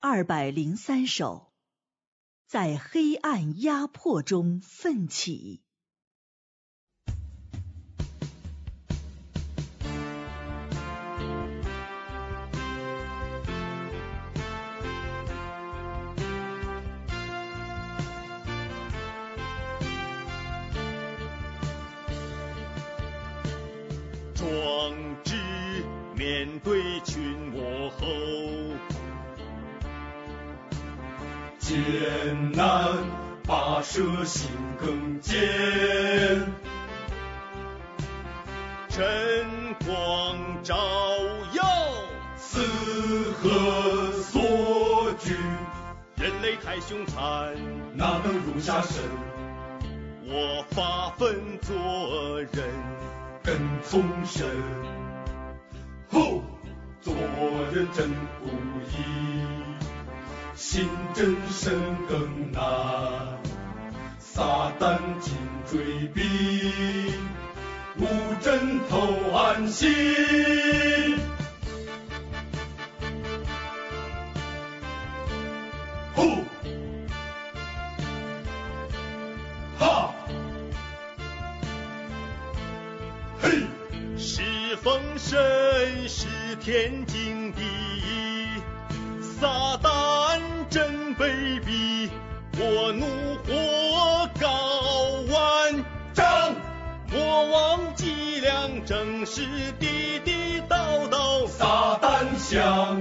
二百零三首，在黑暗压迫中奋起。壮志面对群魔吼，艰难跋涉心更坚，晨光照耀，四合所居，人类太凶残，哪能容下神？我发奋做人，跟从神。吼，做人真不易，心真神更难，撒旦紧追逼，无枕头安心。吼，哈，嘿。是封神，是天经地义。撒旦真卑鄙，我怒火高万丈。莫忘脊梁，正是地地道道。撒旦香，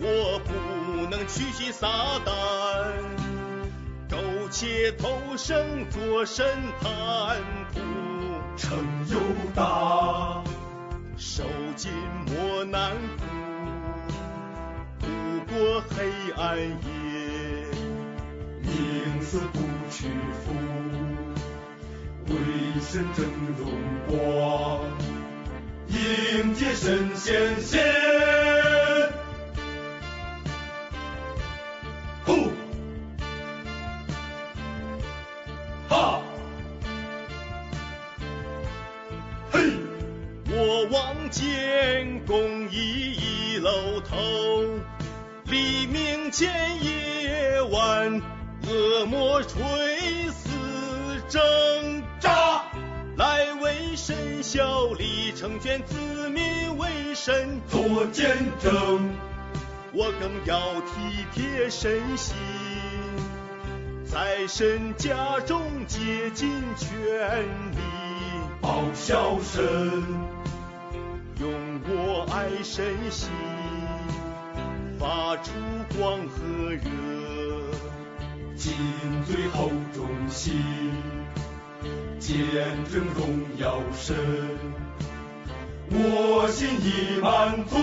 我不能屈膝撒旦，苟且偷生做审判仆。城又大，受尽磨难苦，度过黑暗夜。宁死不屈服，为神争荣光，迎接神仙仙。呼，哈，嘿。我望见公义一露头，黎明前夜晚，恶魔垂死挣扎，来为神效力，成全子民为神。做见证，我更要体贴身心，在神家中竭尽全力，报效神，用我爱神心，发出光和热。尽最后忠心，见证荣耀神。我心已满足，